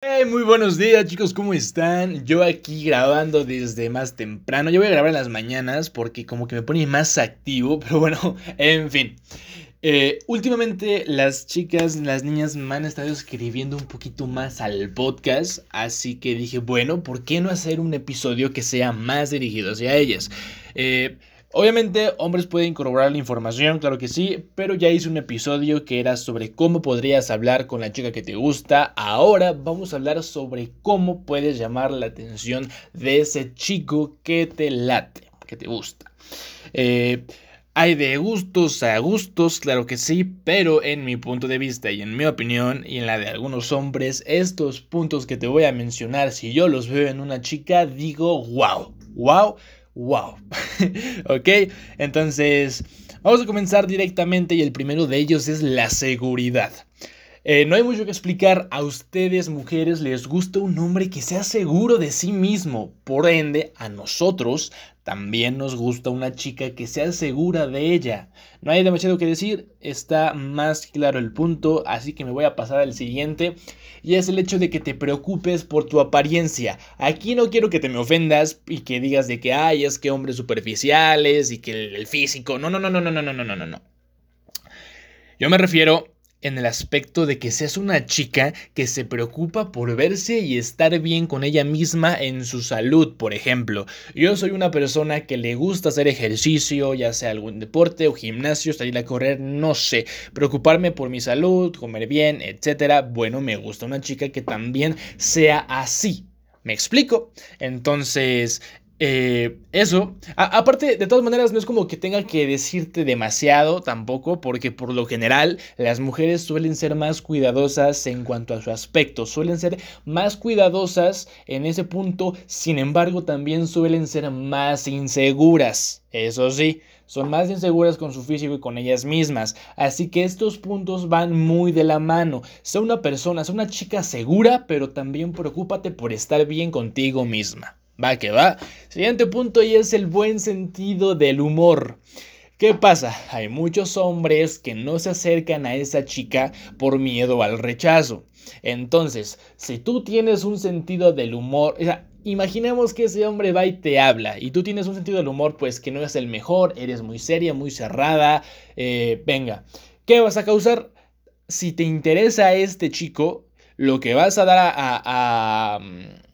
Hey, muy buenos días chicos, ¿cómo están? Yo aquí grabando desde más temprano. Yo voy a grabar en las mañanas porque como que me pone más activo, pero bueno, en fin. Eh, últimamente las chicas, las niñas me han estado escribiendo un poquito más al podcast, así que dije, bueno, ¿por qué no hacer un episodio que sea más dirigido hacia ellas? Eh, Obviamente, hombres pueden corroborar la información, claro que sí, pero ya hice un episodio que era sobre cómo podrías hablar con la chica que te gusta. Ahora vamos a hablar sobre cómo puedes llamar la atención de ese chico que te late, que te gusta. Eh, hay de gustos a gustos, claro que sí, pero en mi punto de vista y en mi opinión y en la de algunos hombres, estos puntos que te voy a mencionar, si yo los veo en una chica, digo, wow, wow wow. ok, entonces vamos a comenzar directamente y el primero de ellos es la seguridad. Eh, no hay mucho que explicar. A ustedes, mujeres, les gusta un hombre que sea seguro de sí mismo. Por ende, a nosotros también nos gusta una chica que sea segura de ella. No hay demasiado que decir, está más claro el punto, así que me voy a pasar al siguiente. Y es el hecho de que te preocupes por tu apariencia. Aquí no quiero que te me ofendas y que digas de que, ay, es que hombres superficiales y que el, físico. No, no, no, no, no, no, no, no, no. Yo me refiero en el aspecto de que seas una chica que se preocupa por verse y estar bien con ella misma en su salud, por ejemplo. Yo soy una persona que le gusta hacer ejercicio, ya sea algún deporte o gimnasio, salir a correr, no sé, preocuparme por mi salud, comer bien, etcétera. Bueno, me gusta una chica que también sea así. ¿Me explico? Entonces, eh, eso, aparte, de todas maneras, no es como que tenga que decirte demasiado tampoco, porque por lo general las mujeres suelen ser más cuidadosas en cuanto a su aspecto, suelen ser más cuidadosas en ese punto, sin embargo, también suelen ser más inseguras, eso sí. Son más inseguras con su físico y con ellas mismas. Así que estos puntos van muy de la mano. Sé una persona, sé una chica segura, pero también preocúpate por estar bien contigo misma. Va que va. Siguiente punto y es el buen sentido del humor. ¿Qué pasa? Hay muchos hombres que no se acercan a esa chica por miedo al rechazo. Entonces, si tú tienes un sentido del humor, o sea, imaginemos que ese hombre va y te habla y tú tienes un sentido del humor pues que no es el mejor, eres muy seria, muy cerrada, eh, venga, ¿qué vas a causar? Si te interesa este chico, lo que vas a dar a,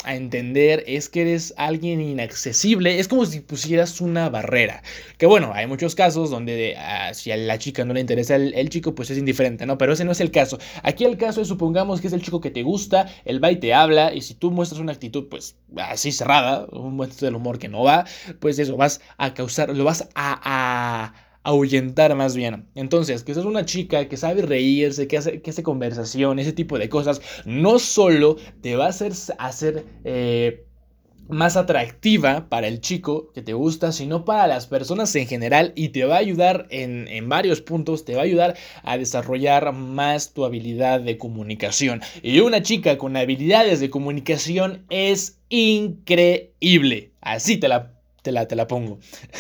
entender es que eres alguien inaccesible. Es como si pusieras una barrera. Que bueno, hay muchos casos donde ah, si a la chica no le interesa el, chico, pues es indiferente, ¿no? Pero ese no es el caso. Aquí el caso es, supongamos que es el chico que te gusta, él va y te habla, y si tú muestras una actitud, pues así cerrada, un momento del humor que no va, pues eso, vas a causar, lo vas a ahuyentar más bien. Entonces, que seas una chica que sabe reírse, que hace, que hace conversación, ese tipo de cosas, no solo te va a hacer, eh, más atractiva para el chico que te gusta, sino para las personas en general y te va a ayudar en, en, varios puntos, te va a ayudar a desarrollar más tu habilidad de comunicación. Y una chica con habilidades de comunicación es increíble. Así te la te la, te la pongo.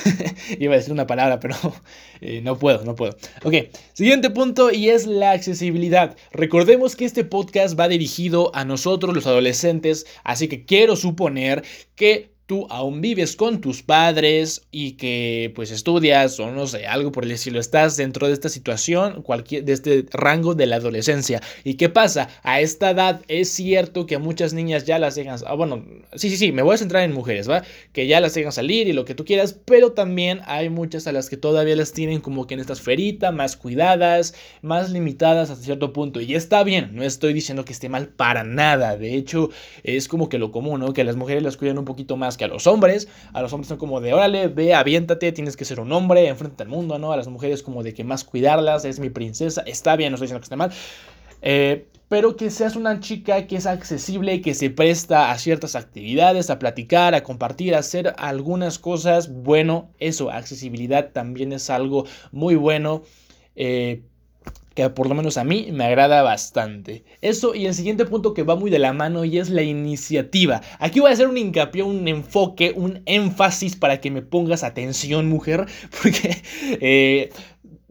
Iba a decir una palabra, pero eh, no puedo, no puedo. Ok, siguiente punto y es la accesibilidad. Recordemos que este podcast va dirigido a nosotros los adolescentes, así que quiero suponer que tú aún vives con tus padres y que pues estudias o no sé, algo por el estilo, estás dentro de esta situación, cualquier, de este rango de la adolescencia. ¿Y qué pasa? A esta edad es cierto que a muchas niñas ya las dejan, ah, bueno, sí, sí, sí, me voy a centrar en mujeres, ¿va? Que ya las dejan salir y lo que tú quieras, pero también hay muchas a las que todavía las tienen como que en esta esferita, más cuidadas, más limitadas hasta cierto punto. Y está bien, no estoy diciendo que esté mal para nada, de hecho es como que lo común, ¿no? Que las mujeres las cuidan un poquito más que a los hombres. A los hombres son como de, órale, ve, aviéntate, tienes que ser un hombre, enfrente al mundo, ¿no? A las mujeres como de que más cuidarlas, es mi princesa. Está bien, no estoy diciendo que esté mal. Eh, pero que seas una chica que es accesible, que se presta a ciertas actividades, a platicar, a compartir, a hacer algunas cosas. Bueno, eso, accesibilidad también es algo muy bueno. Eh, que por lo menos a mí me agrada bastante. Eso y el siguiente punto que va muy de la mano y es la iniciativa. Aquí voy a hacer un hincapié, un enfoque, un énfasis para que me pongas atención mujer, porque... Eh,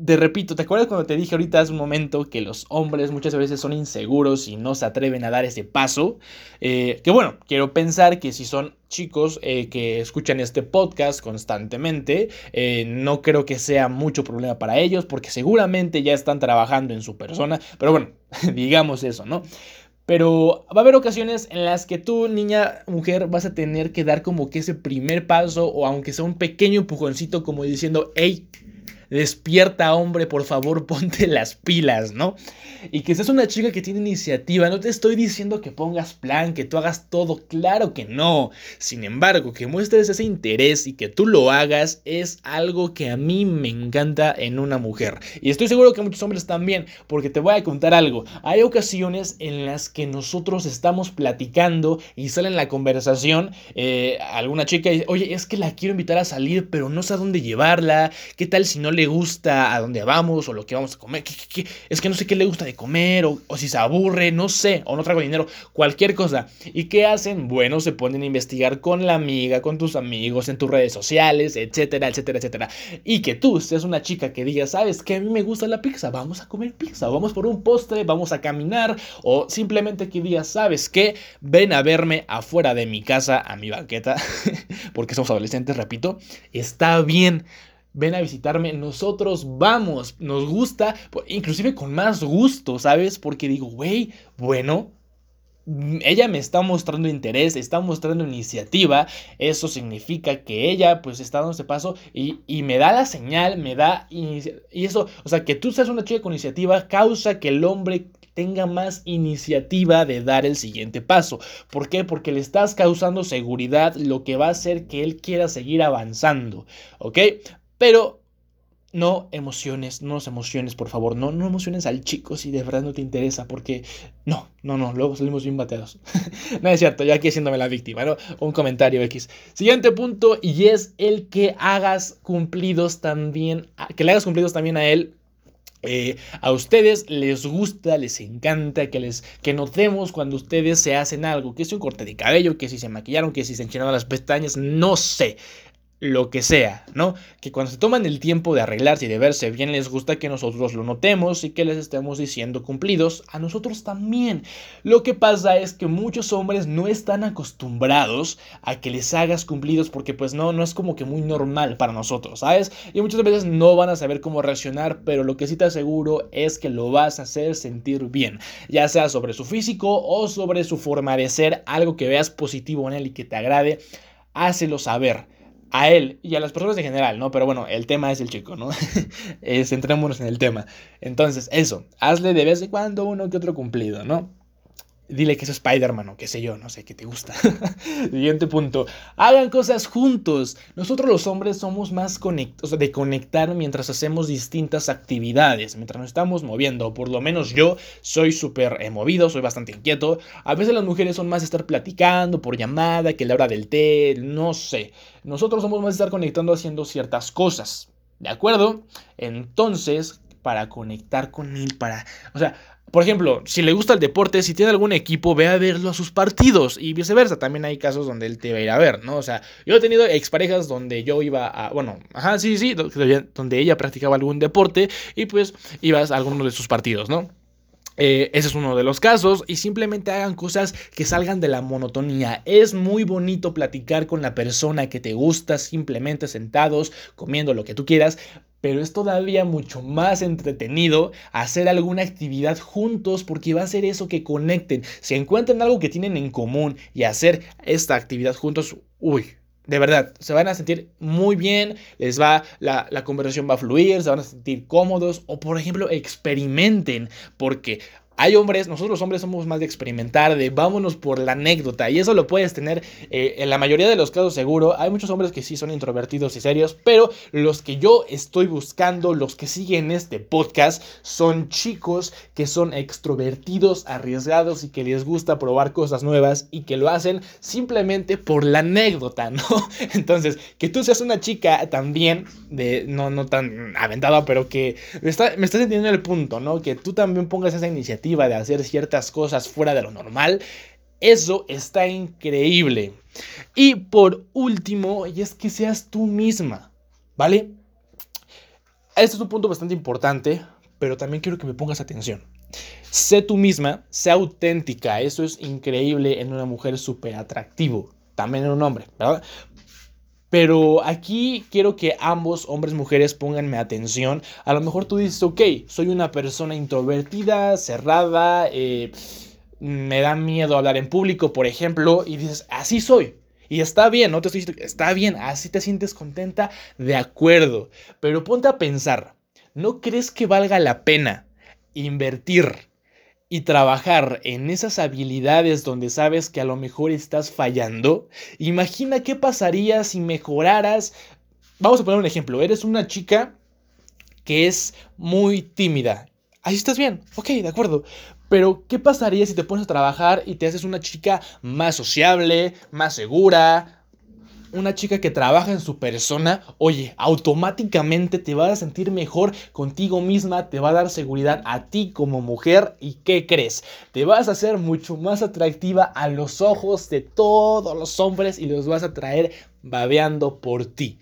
te repito, ¿te acuerdas cuando te dije ahorita hace un momento que los hombres muchas veces son inseguros y no se atreven a dar ese paso? Eh, que bueno, quiero pensar que si son chicos eh, que escuchan este podcast constantemente, eh, no creo que sea mucho problema para ellos porque seguramente ya están trabajando en su persona, pero bueno, digamos eso, ¿no? Pero va a haber ocasiones en las que tú, niña, mujer, vas a tener que dar como que ese primer paso o aunque sea un pequeño empujoncito como diciendo, hey, despierta hombre, por favor, ponte las pilas, ¿no? Y que seas una chica que tiene iniciativa, no te estoy diciendo que pongas plan, que tú hagas todo, claro que no. Sin embargo, que muestres ese interés y que tú lo hagas es algo que a mí me encanta en una mujer. Y estoy seguro que muchos hombres también, porque te voy a contar algo. Hay ocasiones en las que nosotros estamos platicando y sale en la conversación eh, alguna chica y dice, oye, es que la quiero invitar a salir, pero no sé a dónde llevarla. ¿Qué tal si no le gusta a dónde vamos o lo que vamos a comer. Es que no sé qué le gusta de comer o, si se aburre, no sé, o no traigo dinero, cualquier cosa. ¿Y qué hacen? Bueno, se ponen a investigar con la amiga, con tus amigos, en tus redes sociales, etcétera, etcétera, etcétera. Y que tú seas una chica que diga, ¿sabes que A mí me gusta la pizza, vamos a comer pizza, vamos por un postre, vamos a caminar, o simplemente que digas, ¿sabes qué? Ven a verme afuera de mi casa, a mi banqueta, porque somos adolescentes, repito, está bien ven a visitarme, nosotros vamos, nos gusta, inclusive con más gusto, ¿sabes? Porque digo, güey, bueno, ella me está mostrando interés, está mostrando iniciativa, eso significa que ella pues está dando ese paso y, y me da la señal, me da, y eso, o sea, que tú seas una chica con iniciativa causa que el hombre tenga más iniciativa de dar el siguiente paso. ¿Por qué? Porque le estás causando seguridad, lo que va a hacer que él quiera seguir avanzando. ¿Ok? Pero no emociones, no nos emociones, por favor. No, no emociones al chico si de verdad no te interesa, porque no, no, no, luego salimos bien bateados. no es cierto, yo aquí haciéndome la víctima, ¿no? Un comentario X. Siguiente punto, y es el que hagas cumplidos también, que le hagas cumplidos también a él. Eh, a ustedes les gusta, les encanta que les que notemos cuando ustedes se hacen algo, que es un corte de cabello, que si se maquillaron, que si se enchinaron las pestañas, no sé lo que sea, ¿no? Que cuando se toman el tiempo de arreglarse y de verse bien les gusta que nosotros lo notemos y que les estemos diciendo cumplidos, a nosotros también. Lo que pasa es que muchos hombres no están acostumbrados a que les hagas cumplidos porque pues no, no es como que muy normal para nosotros, ¿sabes? Y muchas veces no van a saber cómo reaccionar, pero lo que sí te aseguro es que lo vas a hacer sentir bien, ya sea sobre su físico o sobre su forma de ser, algo que veas positivo en él y que te agrade, hácelo saber a él y a las personas en general, ¿no? Pero bueno, el tema es el chico, ¿no? Centrémonos en el tema. Entonces, eso, hazle de vez en cuando uno que otro cumplido, ¿no? Dile que es Spider-Man o qué sé yo, no sé, qué te gusta. Siguiente punto. Hagan cosas juntos. Nosotros los hombres somos más conectados, de conectar mientras hacemos distintas actividades, mientras nos estamos moviendo. Por lo menos yo soy súper movido, soy bastante inquieto. A veces las mujeres son más de estar platicando por llamada, que la hora del té, no sé. Nosotros somos más de estar conectando haciendo ciertas cosas. ¿De acuerdo? Entonces, para conectar con él, para... O sea, por ejemplo, si le gusta el deporte, si tiene algún equipo, ve a verlo a sus partidos y viceversa. También hay casos donde él te va a ir a ver, ¿no? O sea, yo he tenido exparejas donde yo iba a, bueno, ajá, sí, sí, donde ella practicaba algún deporte y pues ibas a alguno de sus partidos, ¿no? Eh, ese es uno de los casos y simplemente hagan cosas que salgan de la monotonía. Es muy bonito platicar con la persona que te gusta simplemente sentados comiendo lo que tú quieras, pero es todavía mucho más entretenido hacer alguna actividad juntos porque va a ser eso que conecten. Si encuentran algo que tienen en común y hacer esta actividad juntos, uy, de verdad, se van a sentir muy bien, les va, la, la, conversación va a fluir, se van a sentir cómodos o por ejemplo experimenten, porque hay hombres, nosotros los hombres somos más de experimentar, de vámonos por la anécdota, y eso lo puedes tener eh, en la mayoría de los casos seguro. Hay muchos hombres que sí son introvertidos y serios, pero los que yo estoy buscando, los que siguen este podcast, son chicos que son extrovertidos, arriesgados y que les gusta probar cosas nuevas y que lo hacen simplemente por la anécdota, ¿no? Entonces, que tú seas una chica también, de no, no tan aventada, pero que me, está, me estás entendiendo el punto, ¿no? Que tú también pongas esa iniciativa de hacer ciertas cosas fuera de lo normal, eso está increíble. Y por último, y es que seas tú misma, ¿vale? Este es un punto bastante importante, pero también quiero que me pongas atención. Sé tú misma, sé auténtica. Eso es increíble en una mujer súper atractivo. También en un hombre, ¿verdad? Pero aquí quiero que ambos, hombres mujeres, pónganme atención. A lo mejor tú dices, ok, soy una persona introvertida, cerrada, eh, me da miedo hablar en público, por ejemplo, y dices, así soy. Y está bien, no te estoy diciendo, está bien, así te sientes contenta, de acuerdo. Pero ponte a pensar, ¿no crees que valga la pena invertir y trabajar en esas habilidades donde sabes que a lo mejor estás fallando, imagina qué pasaría si mejoraras. Vamos a poner un ejemplo, eres una chica que es muy tímida. Ahí estás bien, ok, de acuerdo. Pero, ¿qué pasaría si te pones a trabajar y te haces una chica más sociable, más segura, una chica que trabaja en su persona, oye, automáticamente te vas a sentir mejor contigo misma, te va a dar seguridad a ti como mujer y ¿qué crees? Te vas a hacer mucho más atractiva a los ojos de todos los hombres y los vas a traer babeando por ti.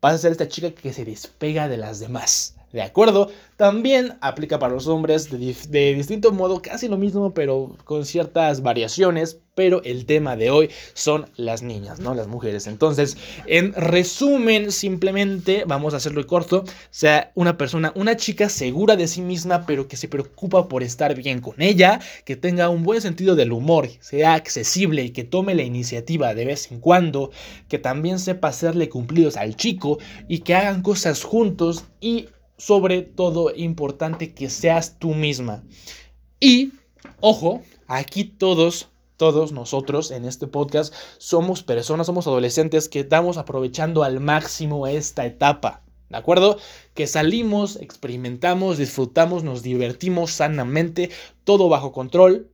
Vas a ser esta chica que se despega de las demás. ¿De acuerdo? También aplica para los hombres de, distinto modo, casi lo mismo, pero con ciertas variaciones. Pero el tema de hoy son las niñas, ¿no? Las mujeres. Entonces, en resumen, simplemente, vamos a hacerlo corto, sea una persona, una chica segura de sí misma, pero que se preocupa por estar bien con ella, que tenga un buen sentido del humor, sea accesible y que tome la iniciativa de vez en cuando, que también sepa hacerle cumplidos al chico y que hagan cosas juntos y sobre todo importante que seas tú misma. Y, ojo, aquí todos, todos nosotros en este podcast somos personas, somos adolescentes que estamos aprovechando al máximo esta etapa. ¿De acuerdo? Que salimos, experimentamos, disfrutamos, nos divertimos sanamente, todo bajo control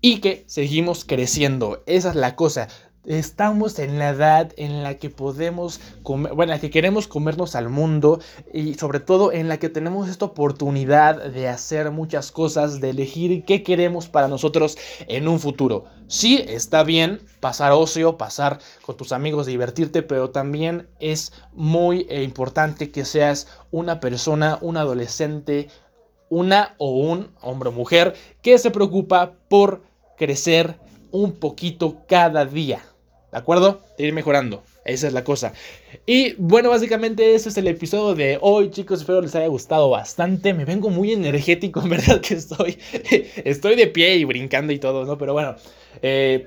y que seguimos creciendo. Esa es la cosa estamos en la edad en la que podemos comer, bueno, en la que queremos comernos al mundo y sobre todo en la que tenemos esta oportunidad de hacer muchas cosas, de elegir qué queremos para nosotros en un futuro. Sí, está bien pasar ocio, pasar con tus amigos, divertirte, pero también es muy eh, importante que seas una persona, un adolescente, una o un hombre o mujer que se preocupa por crecer un poquito cada día. ¿De acuerdo? Ir mejorando. Esa es la cosa. Y bueno, básicamente ese es el episodio de hoy, chicos. Espero les haya gustado bastante. Me vengo muy energético, en verdad que estoy. estoy de pie y brincando y todo, ¿no? Pero bueno. Eh,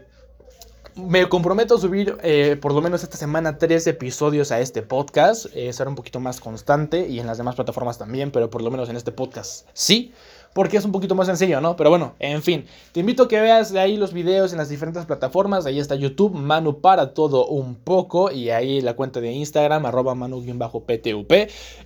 me comprometo a subir eh, por lo menos esta semana tres episodios a este podcast. Eh, ser un poquito más constante y en las demás plataformas también, pero por lo menos en este podcast sí porque es un poquito más sencillo, ¿no? Pero bueno, en fin, te invito a que veas de ahí los videos en las diferentes plataformas. Ahí está YouTube, Manu para todo un poco. Y ahí la cuenta de Instagram, arroba manu-ptup.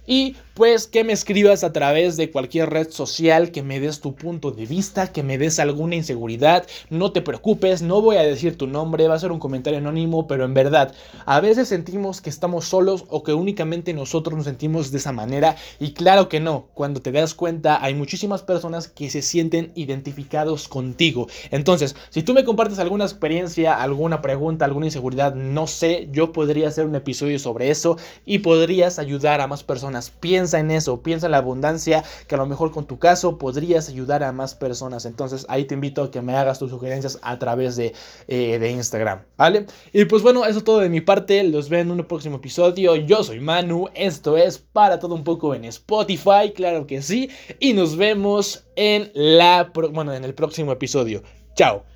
Y pues que me escribas a través de cualquier red social, que me des tu punto de vista, que me des alguna inseguridad. No te preocupes, no voy a decir tu nombre, va a ser un comentario anónimo, pero en verdad, a veces sentimos que estamos solos o que únicamente nosotros nos sentimos de esa manera. Y claro que no, cuando te das cuenta hay muchísimas personas que se sienten identificados contigo. Entonces, si tú me compartes alguna experiencia, alguna pregunta, alguna inseguridad, no sé, yo podría hacer un episodio sobre eso y podrías ayudar a más personas. Piensa en eso, piensa en la abundancia, que a lo mejor con tu caso podrías ayudar a más personas. Entonces, ahí te invito a que me hagas tus sugerencias a través de, eh, de Instagram, ¿vale? Y pues bueno, eso es todo de mi parte. Los veo en un próximo episodio. Yo soy Manu, esto es para todo un poco en Spotify, claro que sí. Y nos vemos en la bueno, en el próximo episodio. Chao.